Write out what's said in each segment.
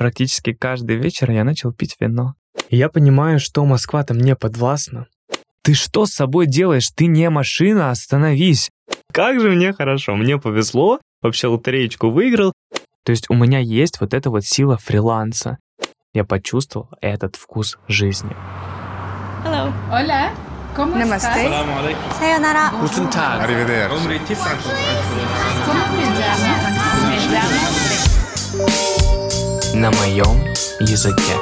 практически каждый вечер я начал пить вино. И я понимаю, что Москва-то мне подвластна. Ты что с собой делаешь? Ты не машина, остановись. Как же мне хорошо, мне повезло, вообще лотереечку выиграл. То есть у меня есть вот эта вот сила фриланса. Я почувствовал этот вкус жизни. Hello. Hola. ¿Cómo Namaste. estás? Sayonara. Guten Tag. Arrivederci. ¿Cómo te llamas? На моем языке.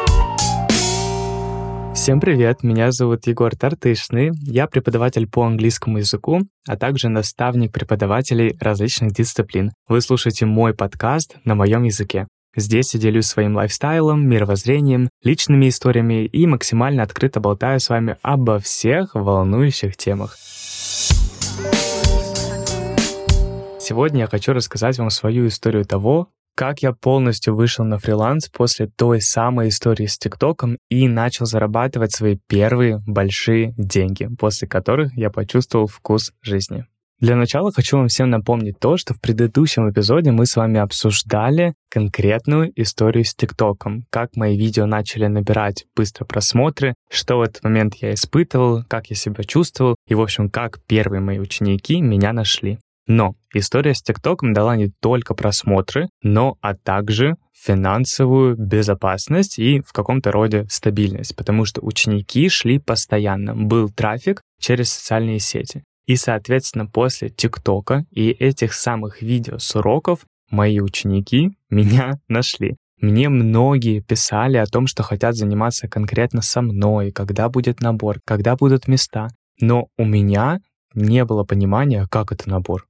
Всем привет, меня зовут Егор Тартышный, я преподаватель по английскому языку, а также наставник преподавателей различных дисциплин. Вы слушаете мой подкаст на моем языке. Здесь я делюсь своим лайфстайлом, мировоззрением, личными историями и максимально открыто болтаю с вами обо всех волнующих темах. Сегодня я хочу рассказать вам свою историю того, как я полностью вышел на фриланс после той самой истории с ТикТоком и начал зарабатывать свои первые большие деньги, после которых я почувствовал вкус жизни. Для начала хочу вам всем напомнить то, что в предыдущем эпизоде мы с вами обсуждали конкретную историю с ТикТоком, как мои видео начали набирать быстро просмотры, что в этот момент я испытывал, как я себя чувствовал и, в общем, как первые мои ученики меня нашли. Но история с ТикТоком дала не только просмотры, но а также финансовую безопасность и в каком-то роде стабильность, потому что ученики шли постоянно, был трафик через социальные сети. И, соответственно, после ТикТока и этих самых видео с уроков мои ученики меня нашли. Мне многие писали о том, что хотят заниматься конкретно со мной, когда будет набор, когда будут места. Но у меня не было понимания, как это набор.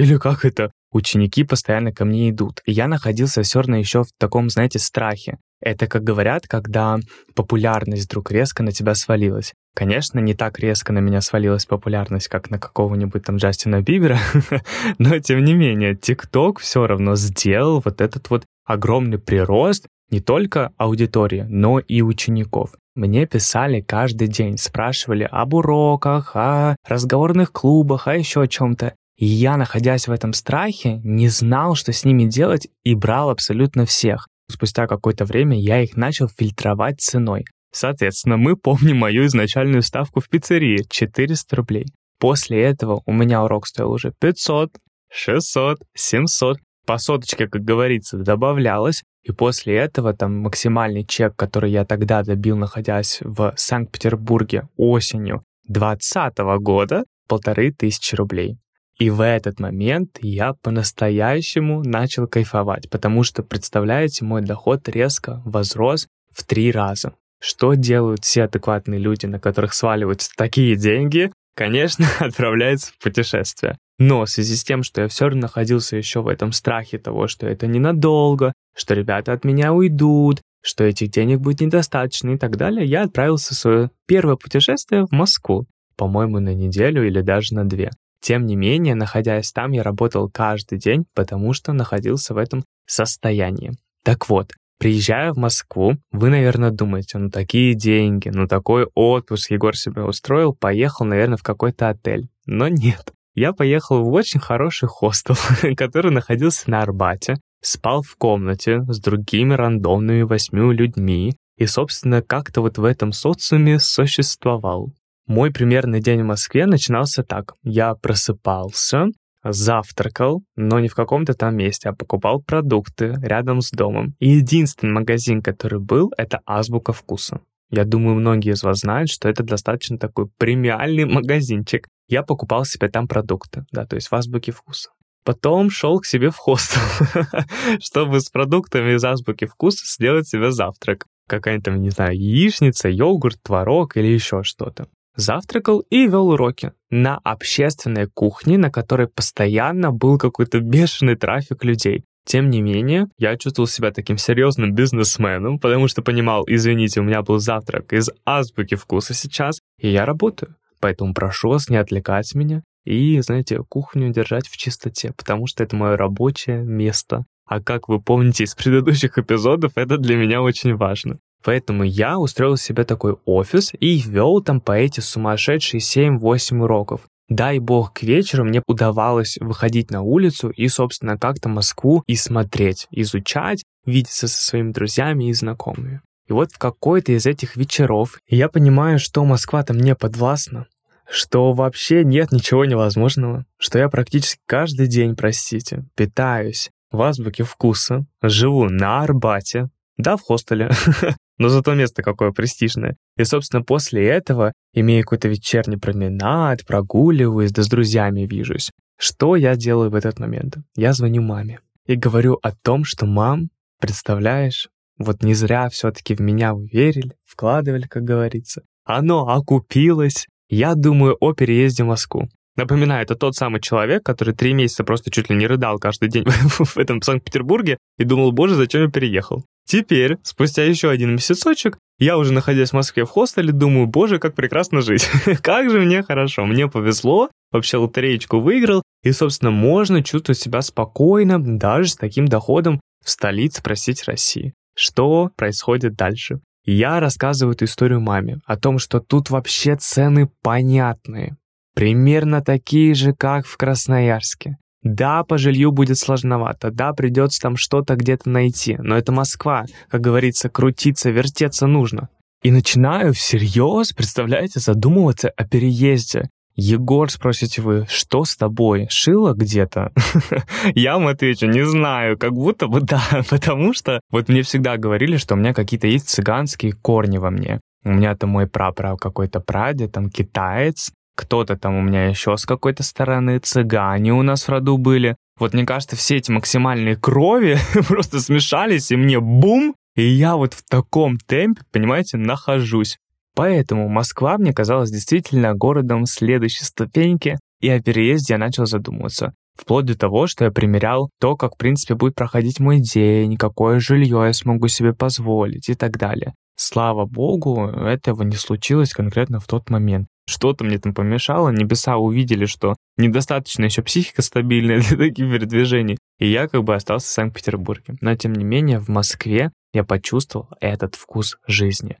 Или как это ученики постоянно ко мне идут. И я находился все равно еще в таком, знаете, страхе. Это, как говорят, когда популярность вдруг резко на тебя свалилась. Конечно, не так резко на меня свалилась популярность, как на какого-нибудь там Джастина Бибера, но тем не менее, ТикТок все равно сделал вот этот вот огромный прирост не только аудитории, но и учеников. Мне писали каждый день, спрашивали об уроках, о разговорных клубах, о еще о чем-то. И я, находясь в этом страхе, не знал, что с ними делать, и брал абсолютно всех. Спустя какое-то время я их начал фильтровать ценой. Соответственно, мы помним мою изначальную ставку в пиццерии — 400 рублей. После этого у меня урок стоил уже 500, 600, 700. По соточке, как говорится, добавлялось. И после этого там максимальный чек, который я тогда добил, находясь в Санкт-Петербурге осенью 2020 года, полторы тысячи рублей. И в этот момент я по-настоящему начал кайфовать, потому что, представляете, мой доход резко возрос в три раза. Что делают все адекватные люди, на которых сваливаются такие деньги? Конечно, отправляются в путешествие. Но в связи с тем, что я все равно находился еще в этом страхе того, что это ненадолго, что ребята от меня уйдут, что этих денег будет недостаточно и так далее, я отправился в свое первое путешествие в Москву, по-моему, на неделю или даже на две. Тем не менее, находясь там, я работал каждый день, потому что находился в этом состоянии. Так вот, приезжая в Москву, вы, наверное, думаете, ну такие деньги, ну такой отпуск Егор себе устроил, поехал, наверное, в какой-то отель. Но нет. Я поехал в очень хороший хостел, который находился на Арбате, спал в комнате с другими рандомными восьми людьми и, собственно, как-то вот в этом социуме существовал. Мой примерный день в Москве начинался так. Я просыпался, завтракал, но не в каком-то там месте, а покупал продукты рядом с домом. И единственный магазин, который был, это Азбука Вкуса. Я думаю, многие из вас знают, что это достаточно такой премиальный магазинчик. Я покупал себе там продукты, да, то есть в Азбуке Вкуса. Потом шел к себе в хостел, чтобы с продуктами из Азбуки Вкуса сделать себе завтрак. Какая-нибудь там, не знаю, яичница, йогурт, творог или еще что-то завтракал и вел уроки на общественной кухне, на которой постоянно был какой-то бешеный трафик людей. Тем не менее, я чувствовал себя таким серьезным бизнесменом, потому что понимал, извините, у меня был завтрак из азбуки вкуса сейчас, и я работаю. Поэтому прошу вас не отвлекать меня и, знаете, кухню держать в чистоте, потому что это мое рабочее место. А как вы помните из предыдущих эпизодов, это для меня очень важно. Поэтому я устроил себе такой офис и вел там по эти сумасшедшие 7-8 уроков. дай бог, к вечеру мне удавалось выходить на улицу и, собственно, как-то Москву и смотреть, изучать, видеться со своими друзьями и знакомыми. И вот в какой-то из этих вечеров я понимаю, что Москва-то мне подвластна, что вообще нет ничего невозможного, что я практически каждый день, простите, питаюсь в азбуке вкуса, живу на Арбате, да, в хостеле, но зато место какое престижное. И, собственно, после этого, имея какой-то вечерний променад, прогуливаюсь, да с друзьями вижусь. Что я делаю в этот момент? Я звоню маме и говорю о том, что мам, представляешь, вот не зря все-таки в меня уверили, вкладывали, как говорится. Оно окупилось. Я думаю о переезде в Москву. Напоминаю, это тот самый человек, который три месяца просто чуть ли не рыдал каждый день в этом Санкт-Петербурге и думал, боже, зачем я переехал. Теперь, спустя еще один месяцочек, я уже находясь в Москве в хостеле, думаю, боже, как прекрасно жить. как же мне хорошо, мне повезло, вообще лотереечку выиграл, и, собственно, можно чувствовать себя спокойно, даже с таким доходом в столице, простите, России. Что происходит дальше? Я рассказываю эту историю маме о том, что тут вообще цены понятные. Примерно такие же, как в Красноярске. Да, по жилью будет сложновато, да, придется там что-то где-то найти, но это Москва, как говорится, крутиться, вертеться нужно. И начинаю всерьез, представляете, задумываться о переезде. Егор, спросите вы, что с тобой? Шило где-то? Я вам отвечу, не знаю, как будто бы да, потому что вот мне всегда говорили, что у меня какие-то есть цыганские корни во мне. У меня там мой прапра какой-то прадед, там китаец, кто-то там у меня еще с какой-то стороны, цыгане у нас в роду были. Вот мне кажется, все эти максимальные крови просто смешались, и мне бум, и я вот в таком темпе, понимаете, нахожусь. Поэтому Москва мне казалась действительно городом следующей ступеньки, и о переезде я начал задумываться. Вплоть до того, что я примерял то, как, в принципе, будет проходить мой день, какое жилье я смогу себе позволить и так далее. Слава богу, этого не случилось конкретно в тот момент что-то мне там помешало, небеса увидели, что недостаточно еще психика стабильная для таких передвижений, и я как бы остался в Санкт-Петербурге. Но тем не менее в Москве я почувствовал этот вкус жизни.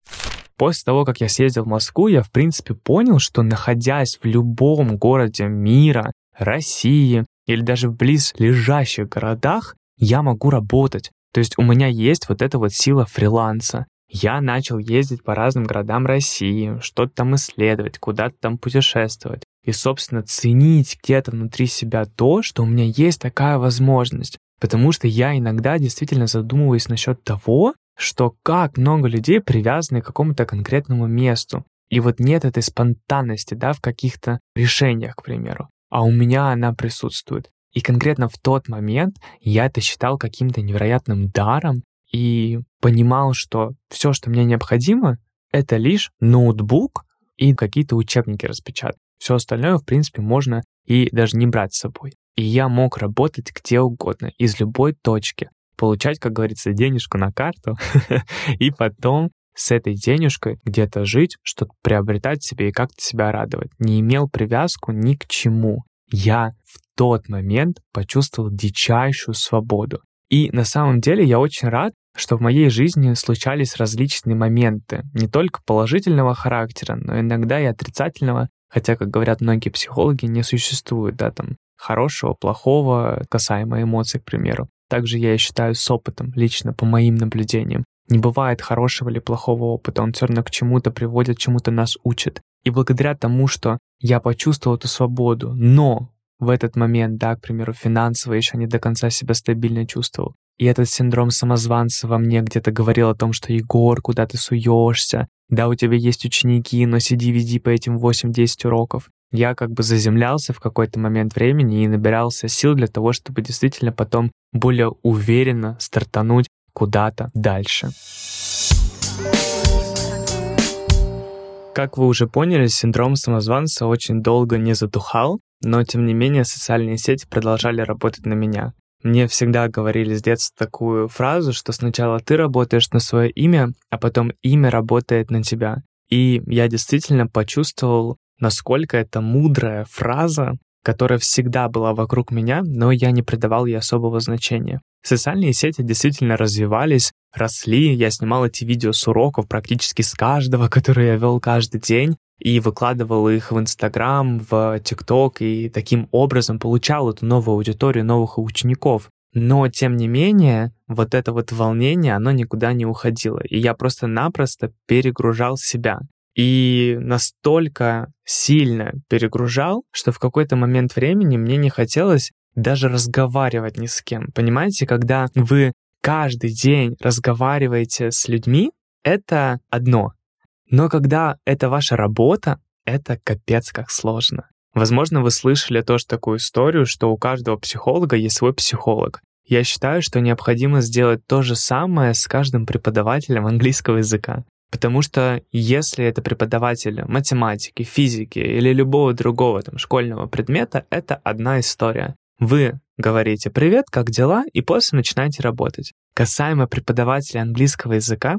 После того, как я съездил в Москву, я в принципе понял, что находясь в любом городе мира, России или даже в близлежащих городах, я могу работать. То есть у меня есть вот эта вот сила фриланса я начал ездить по разным городам России, что-то там исследовать, куда-то там путешествовать. И, собственно, ценить где-то внутри себя то, что у меня есть такая возможность. Потому что я иногда действительно задумываюсь насчет того, что как много людей привязаны к какому-то конкретному месту. И вот нет этой спонтанности, да, в каких-то решениях, к примеру. А у меня она присутствует. И конкретно в тот момент я это считал каким-то невероятным даром, и понимал, что все, что мне необходимо, это лишь ноутбук и какие-то учебники распечатать. Все остальное, в принципе, можно и даже не брать с собой. И я мог работать где угодно, из любой точки, получать, как говорится, денежку на карту, и потом с этой денежкой где-то жить, что-то приобретать себе и как-то себя радовать. Не имел привязку ни к чему. Я в тот момент почувствовал дичайшую свободу. И на самом деле я очень рад, что в моей жизни случались различные моменты, не только положительного характера, но иногда и отрицательного, хотя, как говорят многие психологи, не существует, да, там, хорошего, плохого, касаемо эмоций, к примеру. Также я считаю с опытом, лично по моим наблюдениям. Не бывает хорошего или плохого опыта, он все равно к чему-то приводит, чему-то нас учит. И благодаря тому, что я почувствовал эту свободу, но в этот момент, да, к примеру, финансово еще не до конца себя стабильно чувствовал. И этот синдром самозванца во мне где-то говорил о том, что Егор, куда ты суешься? Да, у тебя есть ученики, но сиди, веди по этим 8-10 уроков. Я как бы заземлялся в какой-то момент времени и набирался сил для того, чтобы действительно потом более уверенно стартануть куда-то дальше. Как вы уже поняли, синдром самозванца очень долго не затухал, но тем не менее социальные сети продолжали работать на меня. Мне всегда говорили с детства такую фразу, что сначала ты работаешь на свое имя, а потом имя работает на тебя. И я действительно почувствовал, насколько это мудрая фраза, которая всегда была вокруг меня, но я не придавал ей особого значения. Социальные сети действительно развивались, росли, я снимал эти видео с уроков практически с каждого, который я вел каждый день, и выкладывал их в Инстаграм, в ТикТок, и таким образом получал эту новую аудиторию, новых учеников. Но, тем не менее, вот это вот волнение, оно никуда не уходило. И я просто-напросто перегружал себя. И настолько сильно перегружал, что в какой-то момент времени мне не хотелось даже разговаривать ни с кем. Понимаете, когда вы каждый день разговариваете с людьми, это одно. Но когда это ваша работа, это капец как сложно. Возможно, вы слышали тоже такую историю, что у каждого психолога есть свой психолог. Я считаю, что необходимо сделать то же самое с каждым преподавателем английского языка. Потому что если это преподаватель математики, физики или любого другого там, школьного предмета, это одна история. Вы говорите «Привет, как дела?» и после начинаете работать. Касаемо преподавателя английского языка,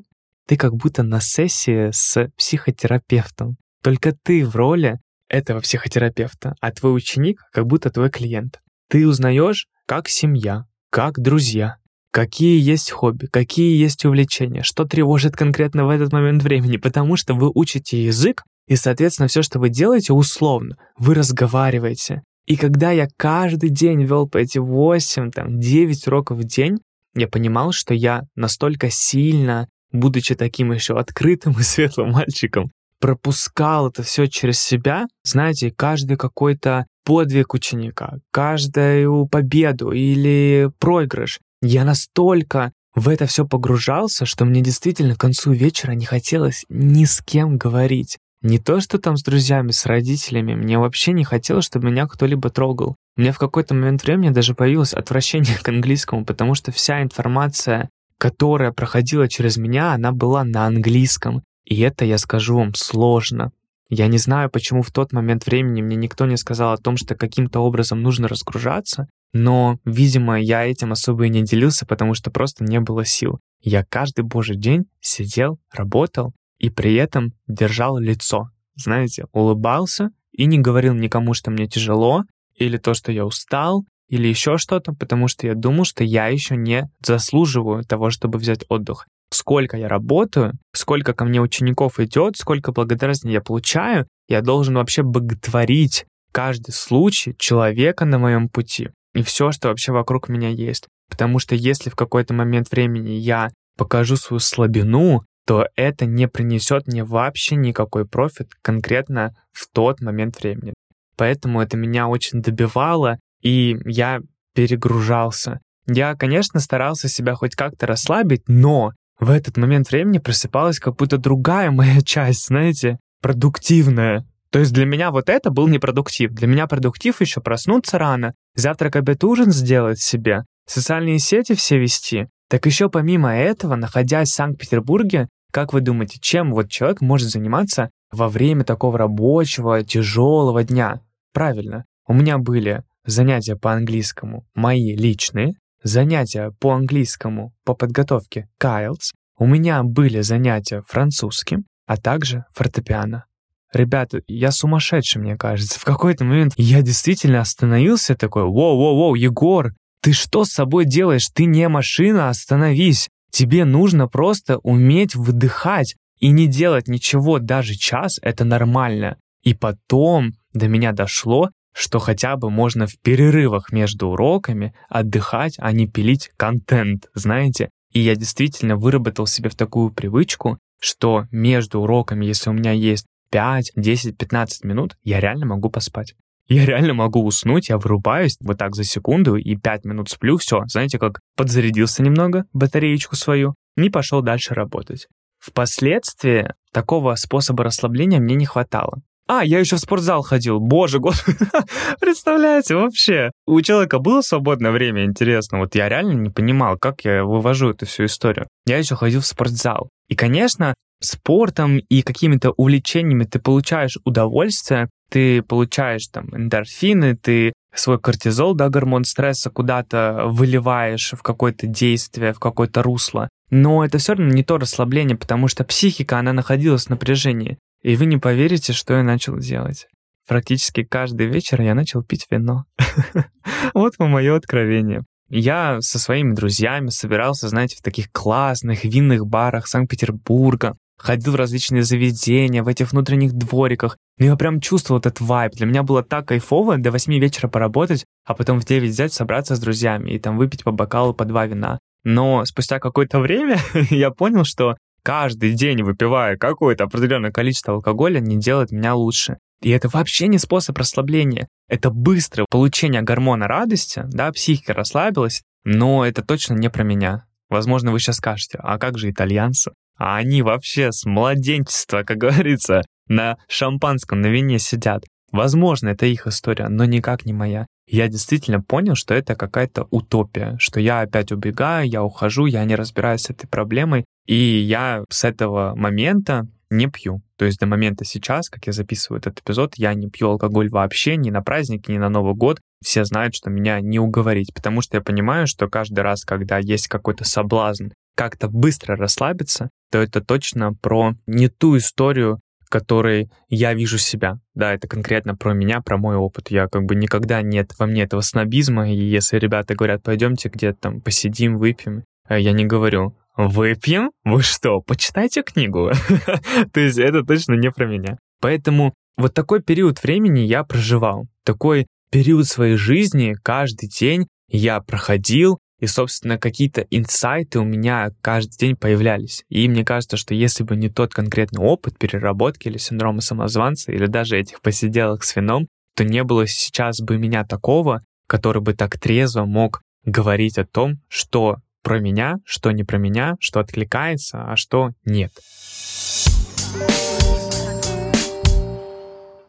ты как будто на сессии с психотерапевтом. Только ты в роли этого психотерапевта, а твой ученик как будто твой клиент. Ты узнаешь, как семья, как друзья, какие есть хобби, какие есть увлечения, что тревожит конкретно в этот момент времени, потому что вы учите язык, и, соответственно, все, что вы делаете, условно, вы разговариваете. И когда я каждый день вел по эти 8, там, 9 уроков в день, я понимал, что я настолько сильно, будучи таким еще открытым и светлым мальчиком, пропускал это все через себя. Знаете, каждый какой-то подвиг ученика, каждую победу или проигрыш. Я настолько в это все погружался, что мне действительно к концу вечера не хотелось ни с кем говорить. Не то, что там с друзьями, с родителями, мне вообще не хотелось, чтобы меня кто-либо трогал. У меня в какой-то момент времени даже появилось отвращение к английскому, потому что вся информация, которая проходила через меня, она была на английском. И это, я скажу вам, сложно. Я не знаю, почему в тот момент времени мне никто не сказал о том, что каким-то образом нужно разгружаться, но, видимо, я этим особо и не делился, потому что просто не было сил. Я каждый божий день сидел, работал и при этом держал лицо. Знаете, улыбался и не говорил никому, что мне тяжело, или то, что я устал, или еще что-то, потому что я думал, что я еще не заслуживаю того, чтобы взять отдых. Сколько я работаю, сколько ко мне учеников идет, сколько благодарности я получаю, я должен вообще боготворить каждый случай человека на моем пути и все, что вообще вокруг меня есть. Потому что если в какой-то момент времени я покажу свою слабину, то это не принесет мне вообще никакой профит конкретно в тот момент времени. Поэтому это меня очень добивало, и я перегружался. Я, конечно, старался себя хоть как-то расслабить, но в этот момент времени просыпалась как будто другая моя часть, знаете, продуктивная. То есть для меня вот это был непродуктив. Для меня продуктив еще проснуться рано, завтрак, обед, ужин сделать себе, социальные сети все вести. Так еще помимо этого, находясь в Санкт-Петербурге, как вы думаете, чем вот человек может заниматься во время такого рабочего, тяжелого дня? Правильно, у меня были занятия по английскому мои личные, занятия по английскому по подготовке Кайлс, у меня были занятия французским, а также фортепиано. Ребята, я сумасшедший, мне кажется. В какой-то момент я действительно остановился такой, воу-воу-воу, Егор, ты что с собой делаешь? Ты не машина, остановись. Тебе нужно просто уметь выдыхать и не делать ничего даже час, это нормально. И потом до меня дошло, что хотя бы можно в перерывах между уроками отдыхать, а не пилить контент, знаете? И я действительно выработал себе в такую привычку, что между уроками, если у меня есть 5, 10, 15 минут, я реально могу поспать. Я реально могу уснуть, я вырубаюсь вот так за секунду и 5 минут сплю, все, знаете, как подзарядился немного батареечку свою и пошел дальше работать. Впоследствии такого способа расслабления мне не хватало. А, я еще в спортзал ходил. Боже, год. Представляете, вообще. У человека было свободное время, интересно. Вот я реально не понимал, как я вывожу эту всю историю. Я еще ходил в спортзал. И, конечно, спортом и какими-то увлечениями ты получаешь удовольствие, ты получаешь там эндорфины, ты свой кортизол, да, гормон стресса куда-то выливаешь в какое-то действие, в какое-то русло. Но это все равно не то расслабление, потому что психика, она находилась в напряжении. И вы не поверите, что я начал делать. Практически каждый вечер я начал пить вино. Вот мое откровение. Я со своими друзьями собирался, знаете, в таких классных винных барах Санкт-Петербурга, ходил в различные заведения, в этих внутренних двориках. Ну, я прям чувствовал этот вайб. Для меня было так кайфово до 8 вечера поработать, а потом в 9 взять, собраться с друзьями и там выпить по бокалу, по два вина. Но спустя какое-то время я понял, что каждый день выпивая какое-то определенное количество алкоголя не делает меня лучше. И это вообще не способ расслабления. Это быстрое получение гормона радости, да, психика расслабилась, но это точно не про меня. Возможно, вы сейчас скажете, а как же итальянцы? А они вообще с младенчества, как говорится, на шампанском, на вине сидят. Возможно, это их история, но никак не моя. Я действительно понял, что это какая-то утопия, что я опять убегаю, я ухожу, я не разбираюсь с этой проблемой, и я с этого момента не пью. То есть до момента сейчас, как я записываю этот эпизод, я не пью алкоголь вообще ни на праздники, ни на Новый год. Все знают, что меня не уговорить, потому что я понимаю, что каждый раз, когда есть какой-то соблазн как-то быстро расслабиться, то это точно про не ту историю, которой я вижу себя. Да, это конкретно про меня, про мой опыт. Я как бы никогда нет во мне этого снобизма, и если ребята говорят, пойдемте где-то там посидим, выпьем, э, я не говорю, Выпьем? Вы что, почитайте книгу? То есть это точно не про меня. Поэтому вот такой период времени я проживал. Такой период своей жизни каждый день я проходил, и, собственно, какие-то инсайты у меня каждый день появлялись. И мне кажется, что если бы не тот конкретный опыт переработки или синдрома самозванца, или даже этих посиделок с вином, то не было сейчас бы меня такого, который бы так трезво мог говорить о том, что про меня, что не про меня, что откликается, а что нет.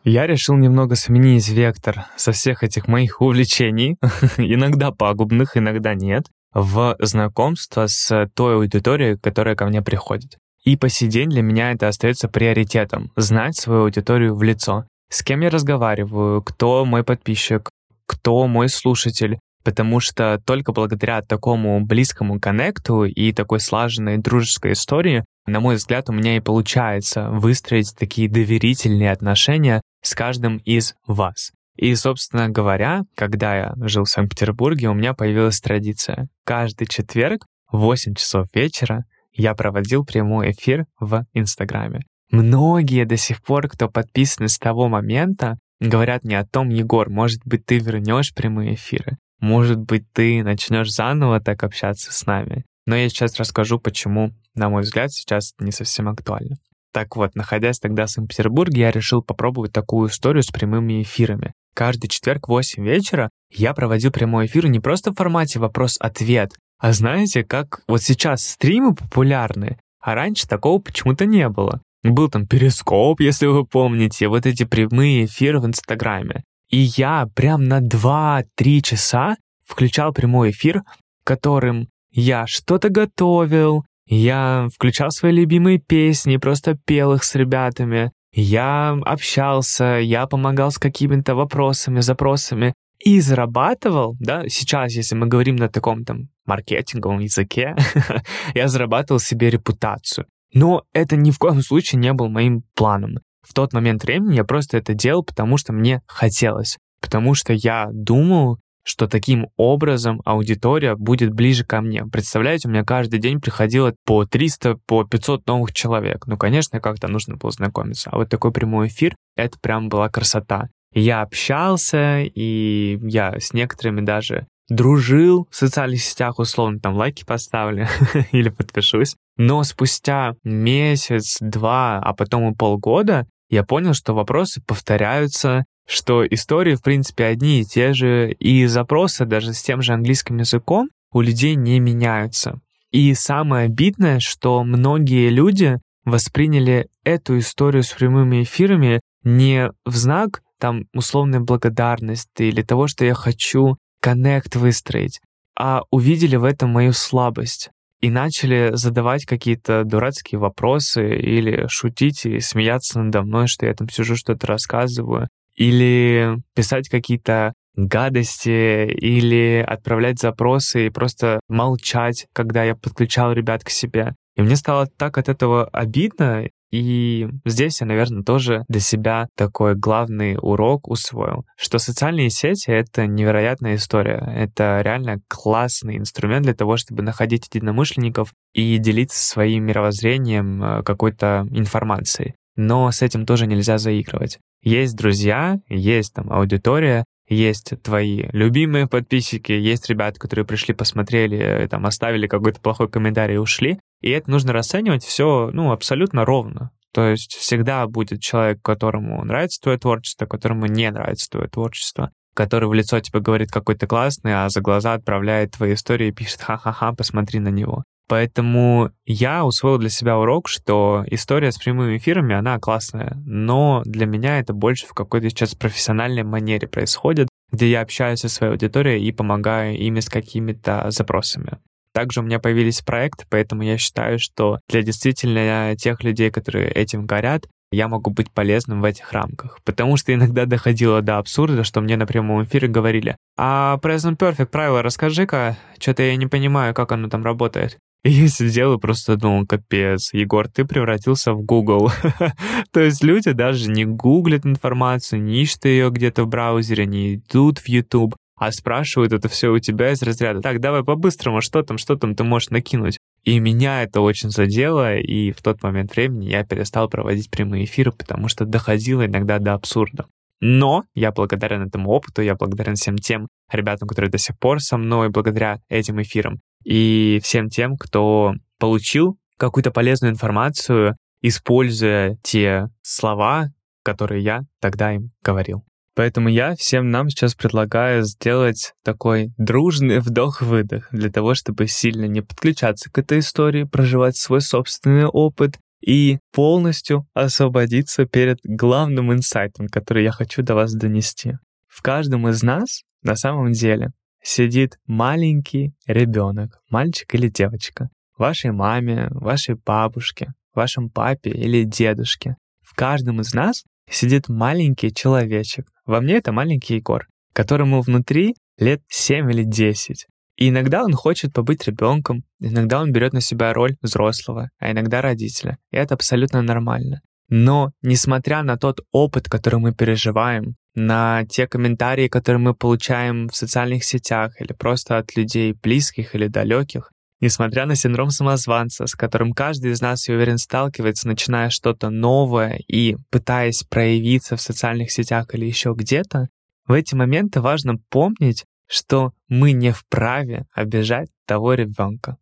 Я решил немного сменить вектор со всех этих моих увлечений, иногда пагубных, иногда нет, в знакомство с той аудиторией, которая ко мне приходит. И по сей день для меня это остается приоритетом — знать свою аудиторию в лицо. С кем я разговариваю, кто мой подписчик, кто мой слушатель, потому что только благодаря такому близкому коннекту и такой слаженной дружеской истории, на мой взгляд, у меня и получается выстроить такие доверительные отношения с каждым из вас. И, собственно говоря, когда я жил в Санкт-Петербурге, у меня появилась традиция. Каждый четверг в 8 часов вечера я проводил прямой эфир в Инстаграме. Многие до сих пор, кто подписаны с того момента, говорят мне о том, Егор, может быть, ты вернешь прямые эфиры. Может быть, ты начнешь заново так общаться с нами. Но я сейчас расскажу, почему, на мой взгляд, сейчас не совсем актуально. Так вот, находясь тогда в Санкт-Петербурге, я решил попробовать такую историю с прямыми эфирами. Каждый четверг в 8 вечера я проводил прямой эфир не просто в формате вопрос-ответ, а знаете, как вот сейчас стримы популярны, а раньше такого почему-то не было. Был там перископ, если вы помните, вот эти прямые эфиры в Инстаграме. И я прям на 2-3 часа включал прямой эфир, которым я что-то готовил, я включал свои любимые песни, просто пел их с ребятами, я общался, я помогал с какими-то вопросами, запросами и зарабатывал, да, сейчас, если мы говорим на таком там маркетинговом языке, я зарабатывал себе репутацию. Но это ни в коем случае не был моим планом. В тот момент времени я просто это делал, потому что мне хотелось. Потому что я думал, что таким образом аудитория будет ближе ко мне. Представляете, у меня каждый день приходило по 300, по 500 новых человек. Ну, конечно, как-то нужно было знакомиться. А вот такой прямой эфир, это прям была красота. Я общался, и я с некоторыми даже дружил в социальных сетях, условно, там лайки поставлю или подпишусь. Но спустя месяц, два, а потом и полгода я понял, что вопросы повторяются, что истории, в принципе, одни и те же, и запросы даже с тем же английским языком у людей не меняются. И самое обидное, что многие люди восприняли эту историю с прямыми эфирами не в знак там условной благодарности или того, что я хочу коннект выстроить, а увидели в этом мою слабость и начали задавать какие-то дурацкие вопросы или шутить и смеяться надо мной, что я там сижу, что-то рассказываю, или писать какие-то гадости, или отправлять запросы и просто молчать, когда я подключал ребят к себе. И мне стало так от этого обидно, И здесь я, наверное, тоже для себя такой главный урок усвоил, что социальные сети — это невероятная история. Это реально классный инструмент для того, чтобы находить единомышленников и делиться своим мировоззрением э, какой-то информацией. Но с этим тоже нельзя заигрывать. Есть друзья, есть там аудитория, есть твои любимые подписчики, есть ребята, которые пришли, посмотрели, э, там, оставили какой-то плохой комментарий и ушли. И это нужно расценивать все, ну, абсолютно ровно. То есть всегда будет человек, которому нравится твое творчество, которому не нравится твое творчество, который в лицо тебе говорит какой то классный, а за глаза отправляет твои истории и пишет «ха-ха-ха, посмотри на него». Поэтому я усвоил для себя урок, что история с прямыми эфирами, она классная, но для меня это больше в какой-то сейчас профессиональной манере происходит, где я общаюсь со своей аудиторией и помогаю им с какими-то запросами. Также у меня появились проекты, поэтому я считаю, что для действительно тех людей, которые этим горят, я могу быть полезным в этих рамках. Потому что иногда доходило до абсурда, что мне на прямом эфире говорили, а Present Perfect правила расскажи-ка, что-то я не понимаю, как оно там работает. И я сидел и просто думал, капец, Егор, ты превратился в Google. То есть люди даже не гуглят информацию, не ищут ее где-то в браузере, не идут в YouTube, а спрашивают это все у тебя из разряда. Так, давай по-быстрому, что там, что там ты можешь накинуть? И меня это очень задело, и в тот момент времени я перестал проводить прямые эфиры, потому что доходило иногда до абсурда. Но я благодарен этому опыту, я благодарен всем тем ребятам, которые до сих пор со мной благодаря этим эфирам и всем тем, кто получил какую-то полезную информацию, используя те слова, которые я тогда им говорил. Поэтому я всем нам сейчас предлагаю сделать такой дружный вдох-выдох для того, чтобы сильно не подключаться к этой истории, проживать свой собственный опыт и полностью освободиться перед главным инсайтом, который я хочу до вас донести. В каждом из нас на самом деле сидит маленький ребенок, мальчик или девочка, вашей маме, вашей бабушке, вашем папе или дедушке. В каждом из нас сидит маленький человечек. Во мне это маленький Егор, которому внутри лет 7 или 10. И иногда он хочет побыть ребенком, иногда он берет на себя роль взрослого, а иногда родителя. И это абсолютно нормально. Но, несмотря на тот опыт, который мы переживаем, на те комментарии, которые мы получаем в социальных сетях или просто от людей близких или далеких, несмотря на синдром самозванца, с которым каждый из нас, я уверен, сталкивается, начиная что-то новое и пытаясь проявиться в социальных сетях или еще где-то, в эти моменты важно помнить, что мы не вправе обижать того ребенка.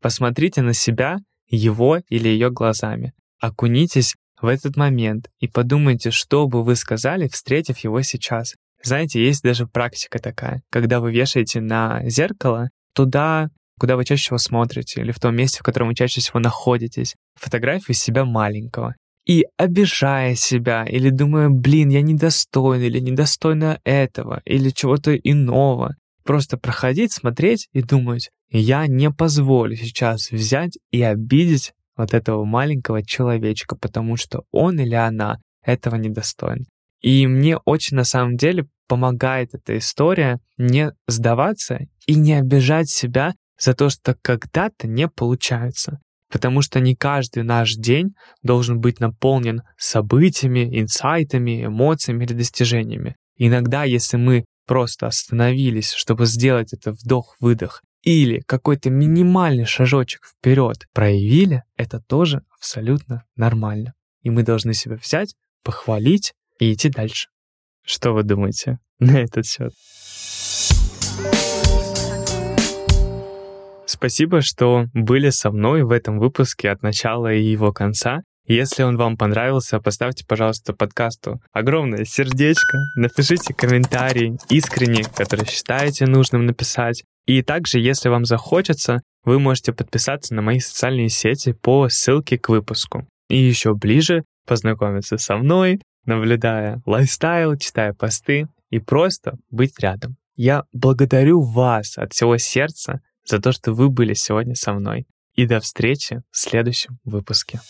Посмотрите на себя его или ее глазами. Окунитесь в этот момент и подумайте, что бы вы сказали, встретив его сейчас. Знаете, есть даже практика такая, когда вы вешаете на зеркало туда, куда вы чаще всего смотрите, или в том месте, в котором вы чаще всего находитесь, фотографию себя маленького. И обижая себя, или думая, блин, я недостоин, или недостойна этого, или чего-то иного, просто проходить, смотреть и думать, я не позволю сейчас взять и обидеть вот этого маленького человечка, потому что он или она этого недостоин. И мне очень на самом деле помогает эта история не сдаваться и не обижать себя за то, что когда-то не получается. Потому что не каждый наш день должен быть наполнен событиями, инсайтами, эмоциями или достижениями. Иногда, если мы просто остановились, чтобы сделать это вдох-выдох или какой-то минимальный шажочек вперед проявили, это тоже абсолютно нормально. И мы должны себя взять, похвалить и идти дальше. Что вы думаете на этот счет? Спасибо, что были со мной в этом выпуске от начала и его конца. Если он вам понравился, поставьте, пожалуйста, подкасту огромное сердечко, напишите комментарий искренне, который считаете нужным написать. И также, если вам захочется, вы можете подписаться на мои социальные сети по ссылке к выпуску. И еще ближе познакомиться со мной, наблюдая лайфстайл, читая посты и просто быть рядом. Я благодарю вас от всего сердца за то, что вы были сегодня со мной. И до встречи в следующем выпуске.